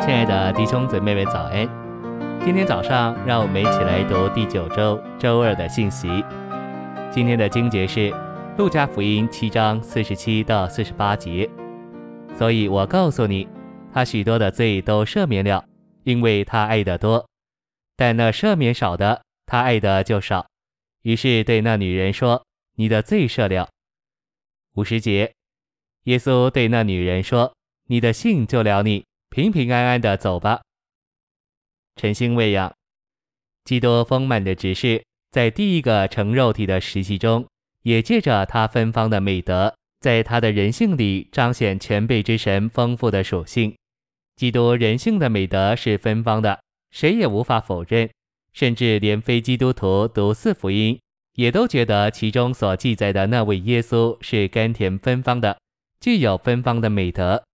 亲爱的弟兄姊妹们，早安！今天早上，让我们一起来读第九周周二的信息。今天的经节是《路加福音》七章四十七到四十八节。所以我告诉你，他许多的罪都赦免了，因为他爱得多；但那赦免少的，他爱的就少。于是对那女人说：“你的罪赦了。”五十节，耶稣对那女人说：“你的信救了你。”平平安安的走吧。晨星喂养，基督丰满的执事，在第一个成肉体的时期中，也借着他芬芳的美德，在他的人性里彰显全备之神丰富的属性。基督人性的美德是芬芳的，谁也无法否认。甚至连非基督徒读四福音，也都觉得其中所记载的那位耶稣是甘甜芬芳的，具有芬芳的美德。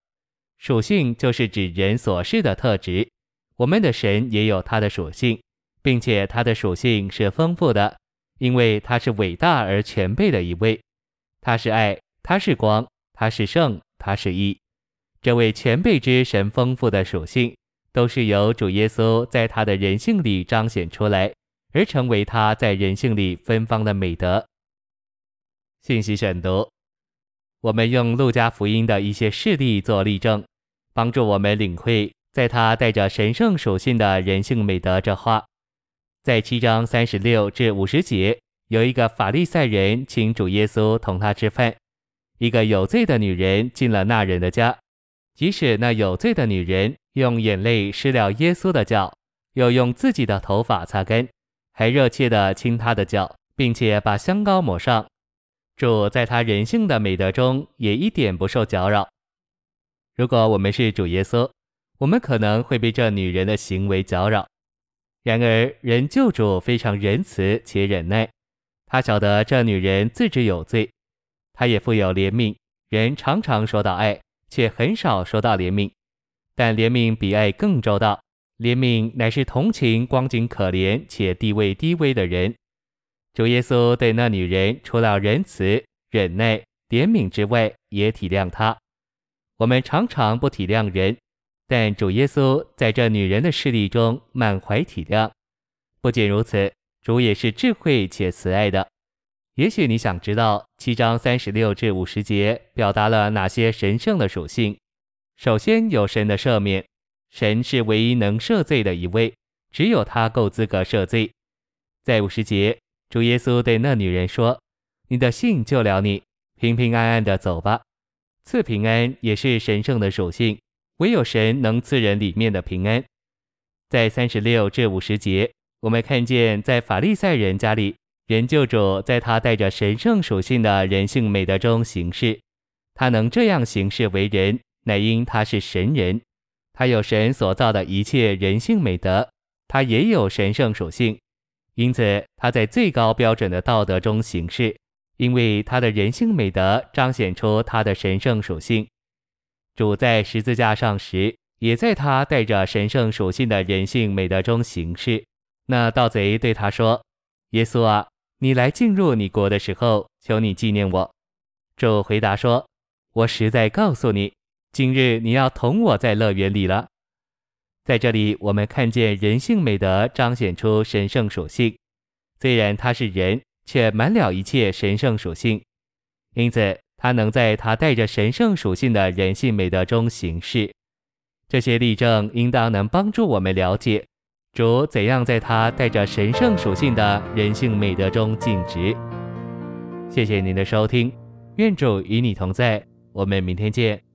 属性就是指人所示的特质，我们的神也有他的属性，并且他的属性是丰富的，因为他是伟大而全备的一位，他是爱，他是光，他是圣，他是义。这位全备之神丰富的属性，都是由主耶稣在他的人性里彰显出来，而成为他在人性里芬芳的美德。信息选读。我们用路加福音的一些事例做例证，帮助我们领会，在他带着神圣属性的人性美德这话。在七章三十六至五十节，有一个法利赛人请主耶稣同他吃饭。一个有罪的女人进了那人的家，即使那有罪的女人用眼泪湿了耶稣的脚，又用自己的头发擦干，还热切地亲他的脚，并且把香膏抹上。主在他人性的美德中也一点不受搅扰。如果我们是主耶稣，我们可能会被这女人的行为搅扰。然而，人救主非常仁慈且忍耐，他晓得这女人自知有罪，他也富有怜悯。人常常说到爱，却很少说到怜悯，但怜悯比爱更周到。怜悯乃是同情光景可怜且地位低微的人。主耶稣对那女人除了仁慈、忍耐、怜悯之外，也体谅她。我们常常不体谅人，但主耶稣在这女人的事例中满怀体谅。不仅如此，主也是智慧且慈爱的。也许你想知道七章三十六至五十节表达了哪些神圣的属性？首先有神的赦免，神是唯一能赦罪的一位，只有他够资格赦罪。在五十节。主耶稣对那女人说：“你的信救了你，平平安安的走吧。赐平安也是神圣的属性，唯有神能赐人里面的平安。”在三十六至五十节，我们看见在法利赛人家里，人救主在他带着神圣属性的人性美德中行事。他能这样行事为人，乃因他是神人，他有神所造的一切人性美德，他也有神圣属性。因此，他在最高标准的道德中行事，因为他的人性美德彰显出他的神圣属性。主在十字架上时，也在他带着神圣属性的人性美德中行事。那盗贼对他说：“耶稣啊，你来进入你国的时候，求你纪念我。”主回答说：“我实在告诉你，今日你要同我在乐园里了。”在这里，我们看见人性美德彰显出神圣属性。虽然他是人，却满了一切神圣属性，因此他能在他带着神圣属性的人性美德中行事。这些例证应当能帮助我们了解主怎样在他带着神圣属性的人性美德中尽职。谢谢您的收听，愿主与你同在，我们明天见。